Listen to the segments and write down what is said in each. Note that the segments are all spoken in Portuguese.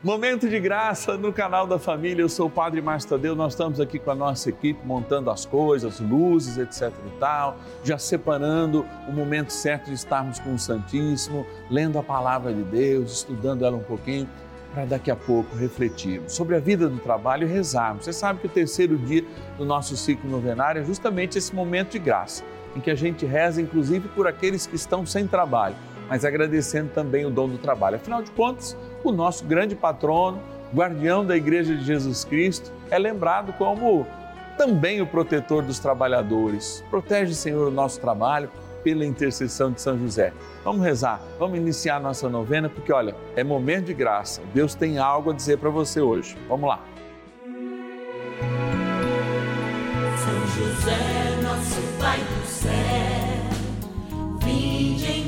Momento de graça no canal da família. Eu sou o Padre Márcio Tadeu. Nós estamos aqui com a nossa equipe montando as coisas, luzes, etc e tal, já separando o momento certo de estarmos com o Santíssimo, lendo a palavra de Deus, estudando ela um pouquinho, para daqui a pouco refletirmos sobre a vida do trabalho e rezarmos. Você sabe que o terceiro dia do nosso ciclo novenário é justamente esse momento de graça, em que a gente reza, inclusive, por aqueles que estão sem trabalho, mas agradecendo também o dom do trabalho. Afinal de contas, o nosso grande patrono, guardião da Igreja de Jesus Cristo, é lembrado como também o protetor dos trabalhadores. Protege, Senhor, o nosso trabalho pela intercessão de São José. Vamos rezar, vamos iniciar a nossa novena, porque olha, é momento de graça. Deus tem algo a dizer para você hoje. Vamos lá. São José, nosso Pai do céu, vinde em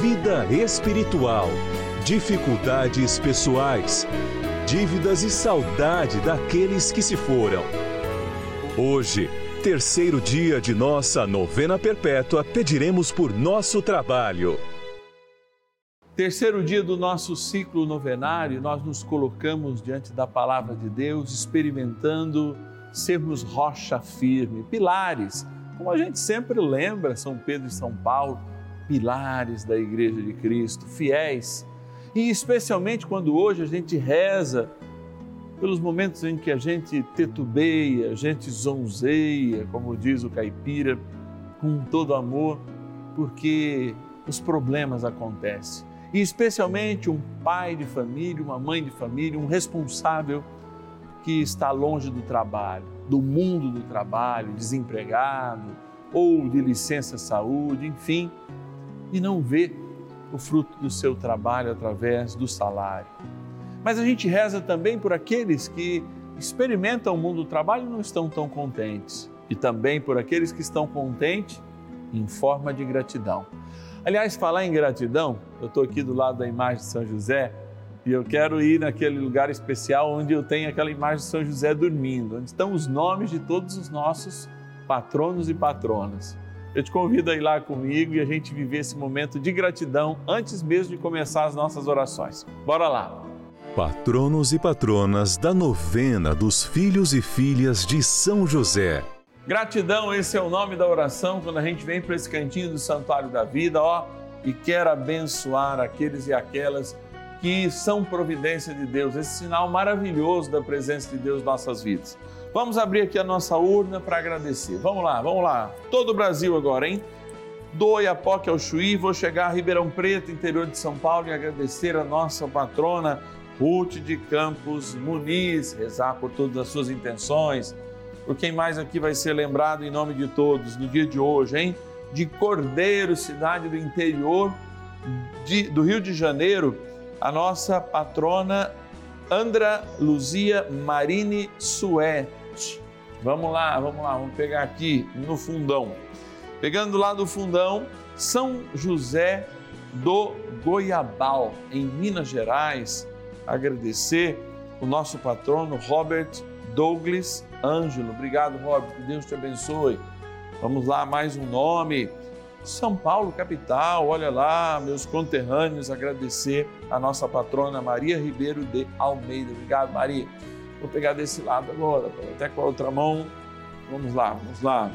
vida espiritual, dificuldades pessoais, dívidas e saudade daqueles que se foram. Hoje, terceiro dia de nossa novena perpétua, pediremos por nosso trabalho. Terceiro dia do nosso ciclo novenário, nós nos colocamos diante da palavra de Deus, experimentando sermos rocha firme, pilares, como a gente sempre lembra, São Pedro e São Paulo, pilares da Igreja de Cristo, fiéis. E especialmente quando hoje a gente reza pelos momentos em que a gente tetubeia, a gente zonzeia, como diz o caipira, com todo amor, porque os problemas acontecem e especialmente um pai de família, uma mãe de família, um responsável que está longe do trabalho, do mundo do trabalho, desempregado ou de licença saúde, enfim, e não vê o fruto do seu trabalho através do salário. Mas a gente reza também por aqueles que experimentam o mundo do trabalho e não estão tão contentes, e também por aqueles que estão contentes em forma de gratidão. Aliás, falar em gratidão, eu estou aqui do lado da imagem de São José e eu quero ir naquele lugar especial onde eu tenho aquela imagem de São José dormindo, onde estão os nomes de todos os nossos patronos e patronas. Eu te convido a ir lá comigo e a gente viver esse momento de gratidão antes mesmo de começar as nossas orações. Bora lá! Patronos e patronas da novena dos filhos e filhas de São José. Gratidão, esse é o nome da oração quando a gente vem para esse cantinho do Santuário da Vida, ó, e quer abençoar aqueles e aquelas que são providência de Deus, esse sinal maravilhoso da presença de Deus em nossas vidas. Vamos abrir aqui a nossa urna para agradecer. Vamos lá, vamos lá. Todo o Brasil agora, hein? Do Iapoque ao Chuí, vou chegar a Ribeirão Preto, interior de São Paulo, e agradecer a nossa patrona Ruth de Campos Muniz, rezar por todas as suas intenções por quem mais aqui vai ser lembrado em nome de todos no dia de hoje, hein? De Cordeiro, cidade do interior de, do Rio de Janeiro, a nossa patrona Andra Luzia Marini Suete. Vamos lá, vamos lá, vamos pegar aqui no fundão. Pegando lá do fundão, São José do Goiabal, em Minas Gerais, agradecer o nosso patrono Robert Douglas Ângelo. Obrigado, Robert. Que Deus te abençoe. Vamos lá, mais um nome. São Paulo, capital. Olha lá, meus conterrâneos, agradecer a nossa patrona Maria Ribeiro de Almeida. Obrigado, Maria. Vou pegar desse lado agora, até com a outra mão. Vamos lá, vamos lá.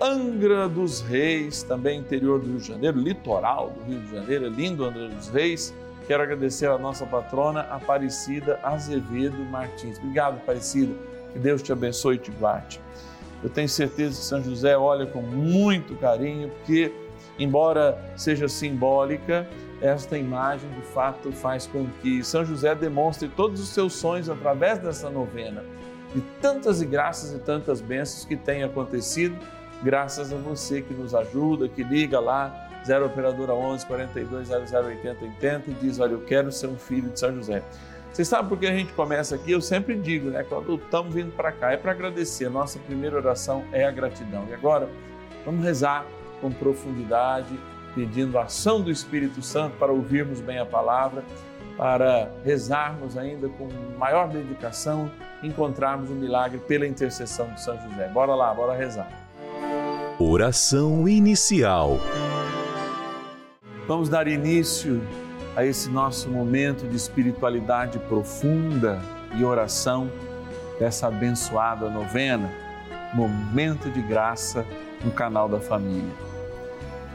Angra dos Reis, também interior do Rio de Janeiro, litoral do Rio de Janeiro, é lindo Angra dos Reis. Quero agradecer a nossa patrona Aparecida Azevedo Martins. Obrigado, Aparecida. Que Deus te abençoe e te guarde. Eu tenho certeza que São José olha com muito carinho, porque, embora seja simbólica, esta imagem de fato faz com que São José demonstre todos os seus sonhos através dessa novena. De tantas e graças e tantas bênçãos que têm acontecido graças a você que nos ajuda, que liga lá, 0 Operadora 11 42 00 80 80 e diz: Olha, eu quero ser um filho de São José. Você sabe por que a gente começa aqui? Eu sempre digo, né? Quando estamos vindo para cá, é para agradecer. A nossa primeira oração é a gratidão. E agora, vamos rezar com profundidade, pedindo a ação do Espírito Santo para ouvirmos bem a palavra, para rezarmos ainda com maior dedicação, encontrarmos o um milagre pela intercessão de São José. Bora lá, bora rezar. Oração inicial. Vamos dar início a esse nosso momento de espiritualidade profunda e oração dessa abençoada novena, Momento de Graça no canal da Família.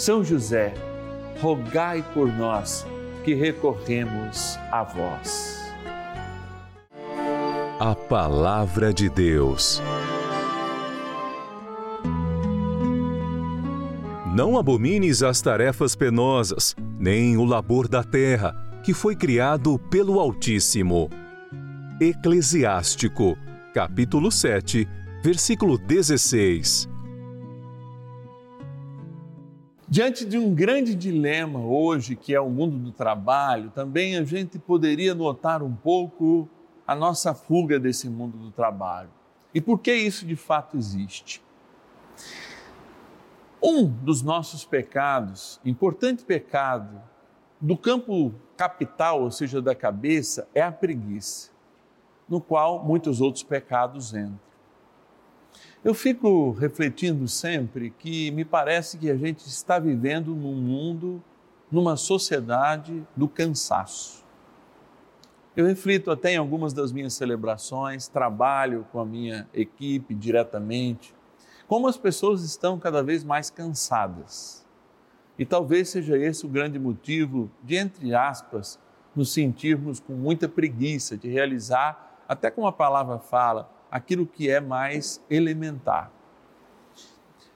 São José, rogai por nós que recorremos a vós. A Palavra de Deus. Não abomines as tarefas penosas, nem o labor da terra, que foi criado pelo Altíssimo. Eclesiástico, capítulo 7, versículo 16. Diante de um grande dilema hoje, que é o mundo do trabalho, também a gente poderia notar um pouco a nossa fuga desse mundo do trabalho. E por que isso de fato existe? Um dos nossos pecados, importante pecado, do campo capital, ou seja, da cabeça, é a preguiça, no qual muitos outros pecados entram. Eu fico refletindo sempre que me parece que a gente está vivendo num mundo, numa sociedade do cansaço. Eu reflito até em algumas das minhas celebrações, trabalho com a minha equipe diretamente como as pessoas estão cada vez mais cansadas. E talvez seja esse o grande motivo de, entre aspas, nos sentirmos com muita preguiça de realizar, até como a palavra fala, aquilo que é mais elementar.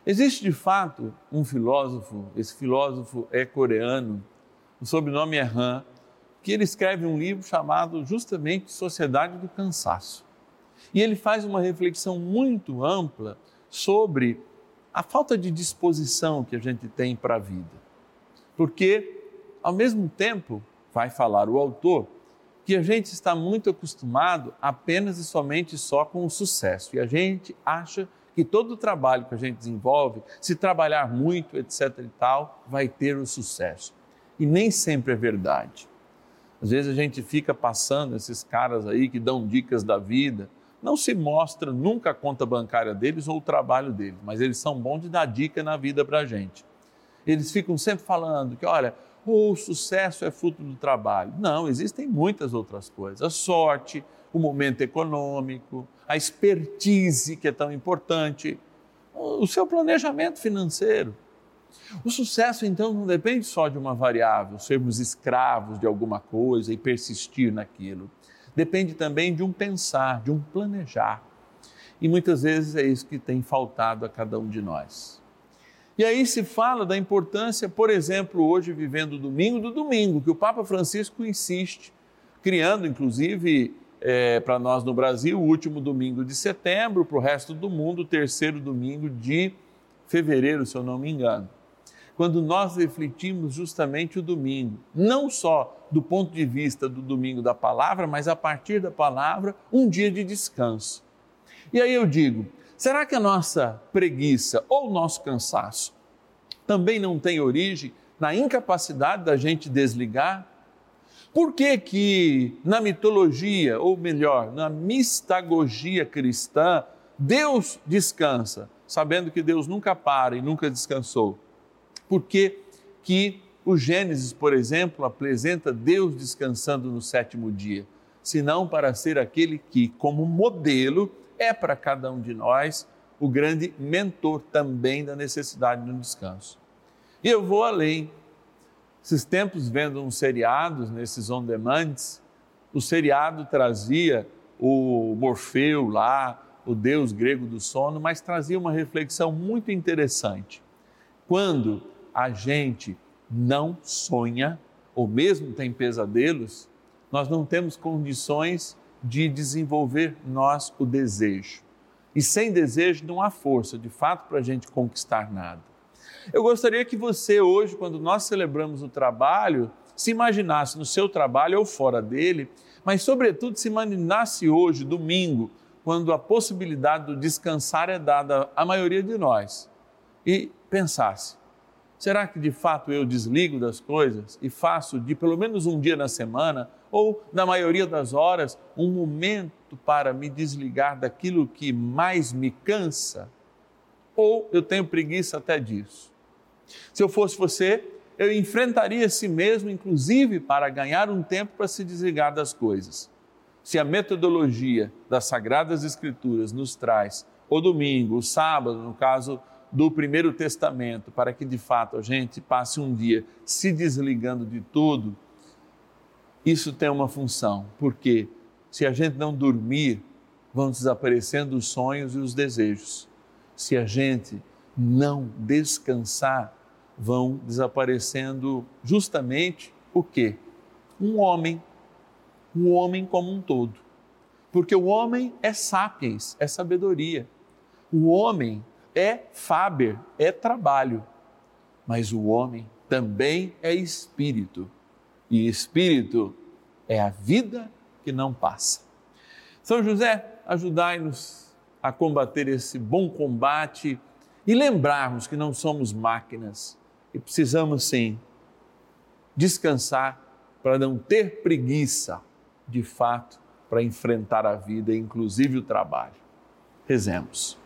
Existe de fato um filósofo, esse filósofo é coreano, o sobrenome é Han, que ele escreve um livro chamado justamente Sociedade do Cansaço. E ele faz uma reflexão muito ampla sobre a falta de disposição que a gente tem para a vida. Porque, ao mesmo tempo, vai falar o autor, que a gente está muito acostumado apenas e somente só com o sucesso. E a gente acha que todo o trabalho que a gente desenvolve, se trabalhar muito, etc e tal, vai ter o sucesso. E nem sempre é verdade. Às vezes a gente fica passando esses caras aí que dão dicas da vida, não se mostra nunca a conta bancária deles ou o trabalho deles, mas eles são bons de dar dica na vida para a gente. Eles ficam sempre falando que, olha, o sucesso é fruto do trabalho. Não, existem muitas outras coisas. A sorte, o momento econômico, a expertise que é tão importante, o seu planejamento financeiro. O sucesso, então, não depende só de uma variável, sermos escravos de alguma coisa e persistir naquilo. Depende também de um pensar, de um planejar. E muitas vezes é isso que tem faltado a cada um de nós. E aí se fala da importância, por exemplo, hoje vivendo o domingo do domingo, que o Papa Francisco insiste, criando inclusive é, para nós no Brasil o último domingo de setembro, para o resto do mundo o terceiro domingo de fevereiro, se eu não me engano. Quando nós refletimos justamente o domingo, não só do ponto de vista do domingo da palavra, mas a partir da palavra, um dia de descanso. E aí eu digo, Será que a nossa preguiça ou o nosso cansaço também não tem origem na incapacidade da gente desligar? Por que que na mitologia, ou melhor, na mistagogia cristã, Deus descansa, sabendo que Deus nunca para e nunca descansou? Por que que o Gênesis, por exemplo, apresenta Deus descansando no sétimo dia? Senão para ser aquele que, como modelo, é para cada um de nós o grande mentor também da necessidade do descanso. E eu vou além. Esses tempos, vendo uns seriados, nesses on-demands, o seriado trazia o Morfeu lá, o deus grego do sono, mas trazia uma reflexão muito interessante. Quando a gente não sonha, ou mesmo tem pesadelos, nós não temos condições de desenvolver nós o desejo. E sem desejo não há força, de fato, para a gente conquistar nada. Eu gostaria que você, hoje, quando nós celebramos o trabalho, se imaginasse no seu trabalho ou fora dele, mas, sobretudo, se imaginasse hoje, domingo, quando a possibilidade do descansar é dada à maioria de nós, e pensasse: será que de fato eu desligo das coisas e faço de pelo menos um dia na semana ou, na maioria das horas, um momento para me desligar daquilo que mais me cansa, ou eu tenho preguiça até disso. Se eu fosse você, eu enfrentaria si mesmo, inclusive para ganhar um tempo para se desligar das coisas. Se a metodologia das Sagradas Escrituras nos traz o domingo, o sábado, no caso do Primeiro Testamento, para que de fato a gente passe um dia se desligando de tudo, isso tem uma função, porque se a gente não dormir, vão desaparecendo os sonhos e os desejos. Se a gente não descansar, vão desaparecendo justamente o quê? Um homem, um homem como um todo. Porque o homem é sapiens, é sabedoria. O homem é faber, é trabalho. Mas o homem também é espírito e espírito é a vida que não passa. São José, ajudai-nos a combater esse bom combate e lembrarmos que não somos máquinas e precisamos sim descansar para não ter preguiça, de fato, para enfrentar a vida, inclusive o trabalho. Rezemos.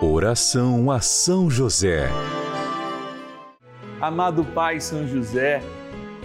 Oração a São José. Amado Pai São José,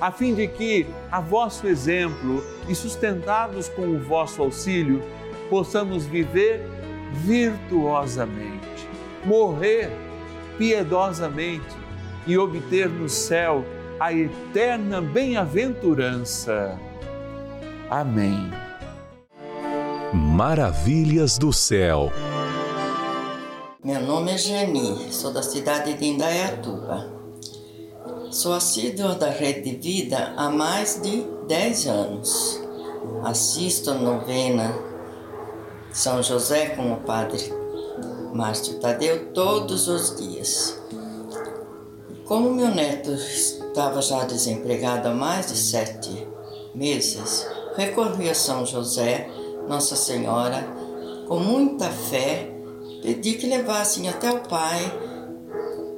a fim de que, a vosso exemplo e sustentados com o vosso auxílio, possamos viver virtuosamente, morrer piedosamente e obter no céu a eterna bem-aventurança. Amém. Maravilhas do céu. Meu nome é Geni, sou da cidade de Indaiatuba. Sou assídua da Rede de Vida há mais de 10 anos. Assisto a novena São José com o Padre Márcio Tadeu todos os dias. Como meu neto estava já desempregado há mais de sete meses, recorri a São José, Nossa Senhora, com muita fé, pedi que levassem até o Pai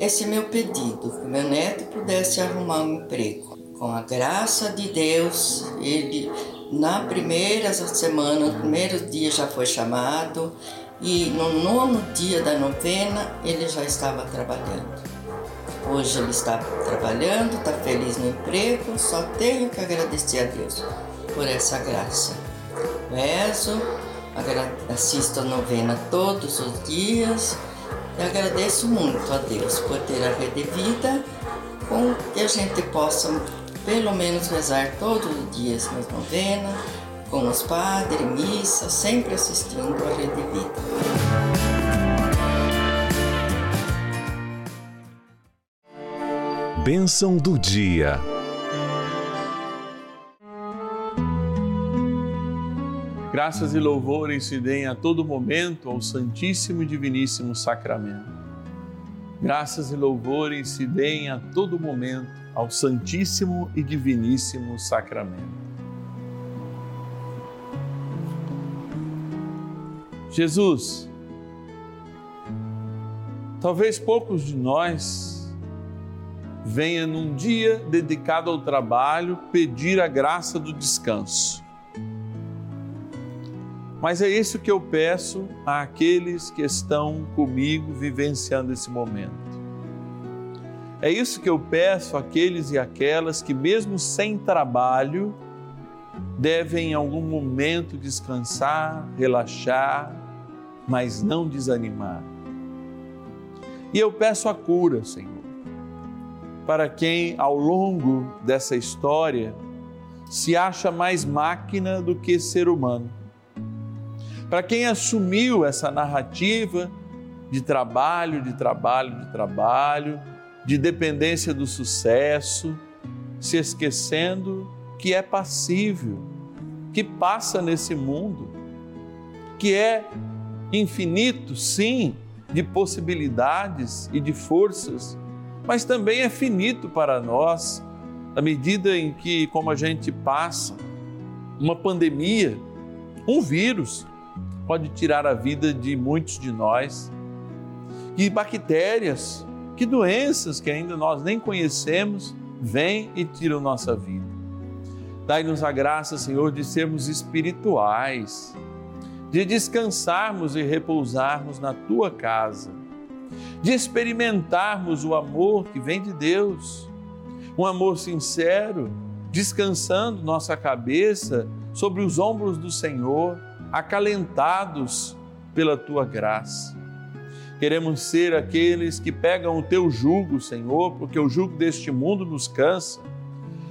esse meu pedido, que meu neto pudesse arrumar um emprego. Com a graça de Deus, ele na primeira semana, no primeiro dia já foi chamado e no nono dia da novena ele já estava trabalhando. Hoje ele está trabalhando, está feliz no emprego, só tenho que agradecer a Deus por essa graça. Rezo, assisto a novena todos os dias e agradeço muito a Deus por ter a rede vida com que a gente possa pelo menos rezar todos os dias nas novenas com os padres, missa, sempre assistindo a Rede Vida. Bênção do dia. Graças e louvores se deem a todo momento ao Santíssimo e Diviníssimo Sacramento. Graças e louvores se deem a todo momento ao Santíssimo e Diviníssimo Sacramento. Jesus, talvez poucos de nós venha num dia dedicado ao trabalho pedir a graça do descanso. Mas é isso que eu peço àqueles que estão comigo vivenciando esse momento. É isso que eu peço àqueles e aquelas que, mesmo sem trabalho, devem em algum momento descansar, relaxar, mas não desanimar. E eu peço a cura, Senhor, para quem ao longo dessa história se acha mais máquina do que ser humano. Para quem assumiu essa narrativa de trabalho, de trabalho, de trabalho, de dependência do sucesso, se esquecendo que é passível, que passa nesse mundo, que é infinito, sim, de possibilidades e de forças, mas também é finito para nós, na medida em que, como a gente passa, uma pandemia, um vírus, pode tirar a vida de muitos de nós, e bactérias, que doenças que ainda nós nem conhecemos, vêm e tiram nossa vida. Dai-nos a graça, Senhor, de sermos espirituais de descansarmos e repousarmos na tua casa, de experimentarmos o amor que vem de Deus, um amor sincero, descansando nossa cabeça sobre os ombros do Senhor, acalentados pela tua graça. Queremos ser aqueles que pegam o teu jugo, Senhor, porque o jugo deste mundo nos cansa.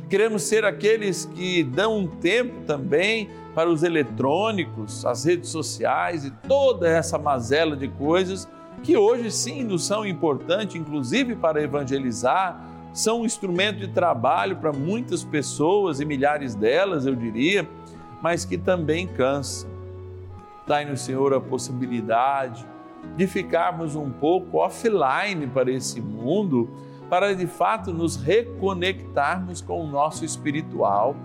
Queremos ser aqueles que dão um tempo também para os eletrônicos, as redes sociais e toda essa mazela de coisas que hoje sim nos são importantes, inclusive para evangelizar, são um instrumento de trabalho para muitas pessoas e milhares delas, eu diria, mas que também cansam. Dai-nos, Senhor, a possibilidade de ficarmos um pouco offline para esse mundo, para de fato nos reconectarmos com o nosso espiritual,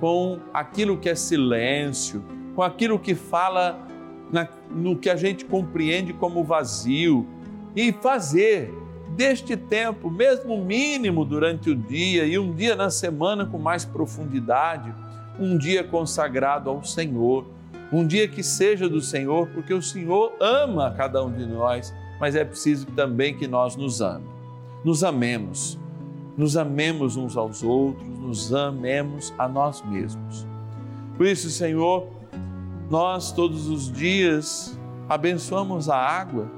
com aquilo que é silêncio, com aquilo que fala na, no que a gente compreende como vazio e fazer deste tempo, mesmo mínimo durante o dia e um dia na semana com mais profundidade, um dia consagrado ao Senhor, um dia que seja do Senhor, porque o Senhor ama cada um de nós, mas é preciso também que nós nos amemos, nos amemos, nos amemos uns aos outros, nos amemos a nós mesmos. Por isso, Senhor, nós todos os dias abençoamos a água,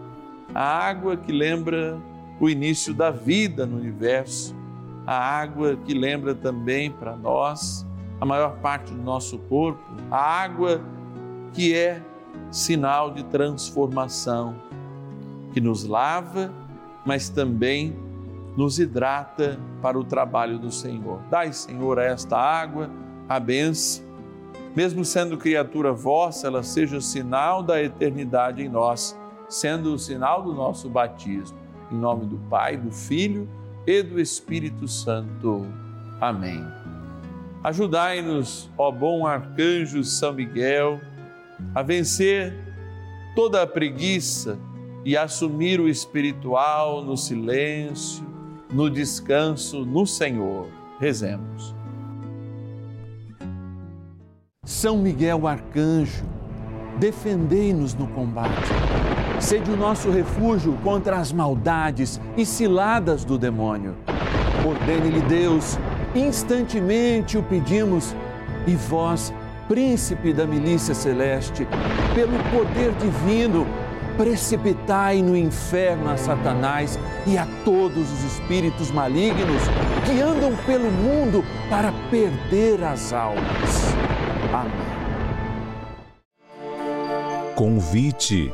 a água que lembra o início da vida no universo, a água que lembra também para nós a maior parte do nosso corpo, a água que é sinal de transformação, que nos lava, mas também nos hidrata para o trabalho do Senhor. Dai, Senhor, a esta água a benção mesmo sendo criatura vossa, ela seja sinal da eternidade em nós, sendo o sinal do nosso batismo. Em nome do Pai, do Filho e do Espírito Santo. Amém. Ajudai-nos, ó bom arcanjo São Miguel, a vencer toda a preguiça e assumir o espiritual no silêncio, no descanso no Senhor. Rezemos. São Miguel Arcanjo, defendei-nos no combate. Sede o nosso refúgio contra as maldades e ciladas do demônio. Ordene-lhe Deus, instantemente o pedimos, e vós, príncipe da milícia celeste, pelo poder divino, precipitai no inferno a Satanás e a todos os espíritos malignos que andam pelo mundo para perder as almas. Amém. Convite.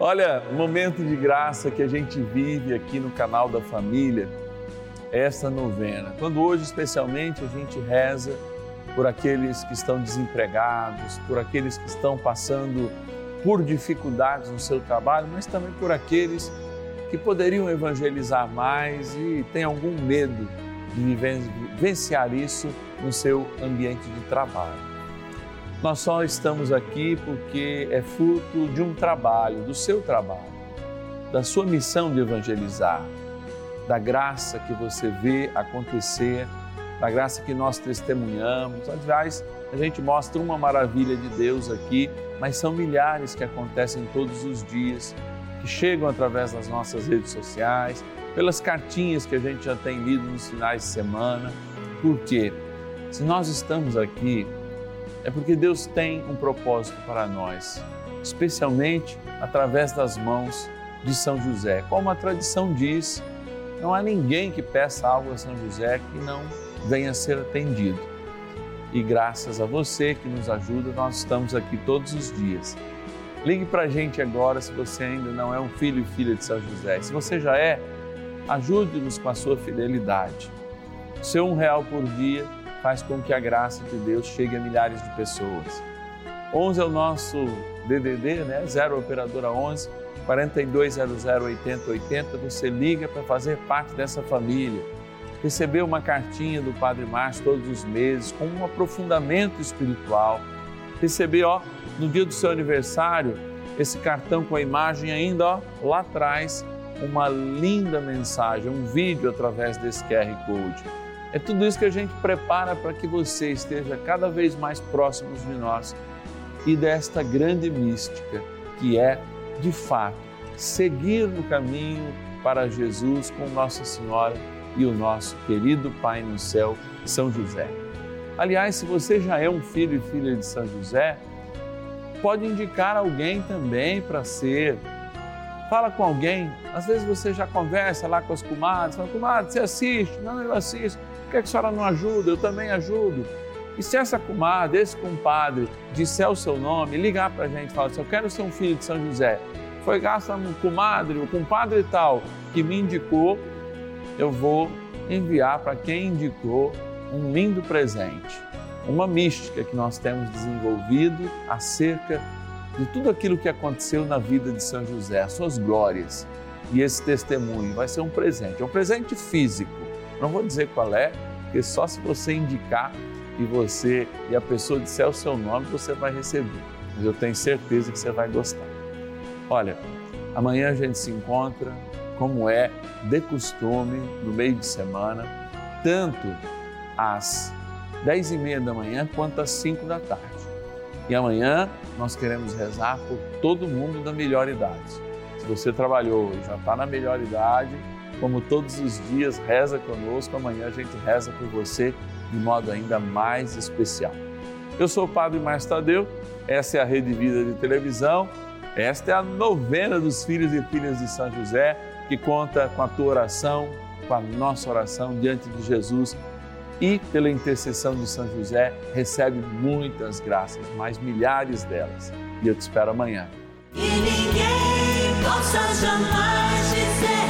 Olha, momento de graça que a gente vive aqui no canal da família, essa novena. Quando hoje, especialmente, a gente reza por aqueles que estão desempregados, por aqueles que estão passando por dificuldades no seu trabalho, mas também por aqueles que poderiam evangelizar mais e têm algum medo de vivenciar isso no seu ambiente de trabalho. Nós só estamos aqui porque é fruto de um trabalho, do seu trabalho, da sua missão de evangelizar, da graça que você vê acontecer, da graça que nós testemunhamos. Aliás, a gente mostra uma maravilha de Deus aqui, mas são milhares que acontecem todos os dias, que chegam através das nossas redes sociais, pelas cartinhas que a gente já tem lido nos finais de semana. Por quê? Se nós estamos aqui, é porque Deus tem um propósito para nós, especialmente através das mãos de São José. Como a tradição diz, não há ninguém que peça algo a São José que não venha ser atendido. E graças a você que nos ajuda, nós estamos aqui todos os dias. Ligue para a gente agora se você ainda não é um filho e filha de São José. Se você já é, ajude-nos com a sua fidelidade. Seu um real por dia faz com que a graça de Deus chegue a milhares de pessoas. 11 é o nosso DDD, né? 0 operadora 11 4200 8080. Você liga para fazer parte dessa família. Receber uma cartinha do Padre Márcio todos os meses com um aprofundamento espiritual. Receber, ó, no dia do seu aniversário, esse cartão com a imagem ainda, ó, lá atrás, uma linda mensagem, um vídeo através desse QR Code é tudo isso que a gente prepara para que você esteja cada vez mais próximo de nós e desta grande mística que é, de fato, seguir no caminho para Jesus com Nossa Senhora e o nosso querido Pai no céu, São José. Aliás, se você já é um filho e filha de São José, pode indicar alguém também para ser. Fala com alguém, às vezes você já conversa lá com as comadres, fala, comadre, você assiste? Não, eu assisto. Por que a senhora não ajuda? Eu também ajudo. E se essa comadre, esse compadre disser o seu nome, ligar para a gente e falar assim: Eu quero ser um filho de São José. Foi graças a comadre, o compadre tal que me indicou, eu vou enviar para quem indicou um lindo presente, uma mística que nós temos desenvolvido acerca de tudo aquilo que aconteceu na vida de São José, as suas glórias. E esse testemunho vai ser um presente, é um presente físico. Não vou dizer qual é, porque só se você indicar e você e a pessoa disser o seu nome, você vai receber. Mas eu tenho certeza que você vai gostar. Olha, amanhã a gente se encontra, como é de costume, no meio de semana, tanto às dez e meia da manhã quanto às cinco da tarde. E amanhã nós queremos rezar por todo mundo da melhor idade. Se você trabalhou e já está na melhor idade, como todos os dias, reza conosco. Amanhã a gente reza por você de modo ainda mais especial. Eu sou o Padre Márcio Tadeu, essa é a Rede Vida de Televisão, esta é a novena dos filhos e filhas de São José, que conta com a tua oração, com a nossa oração diante de Jesus e pela intercessão de São José, recebe muitas graças, mais milhares delas. E eu te espero amanhã. E ninguém possa jamais dizer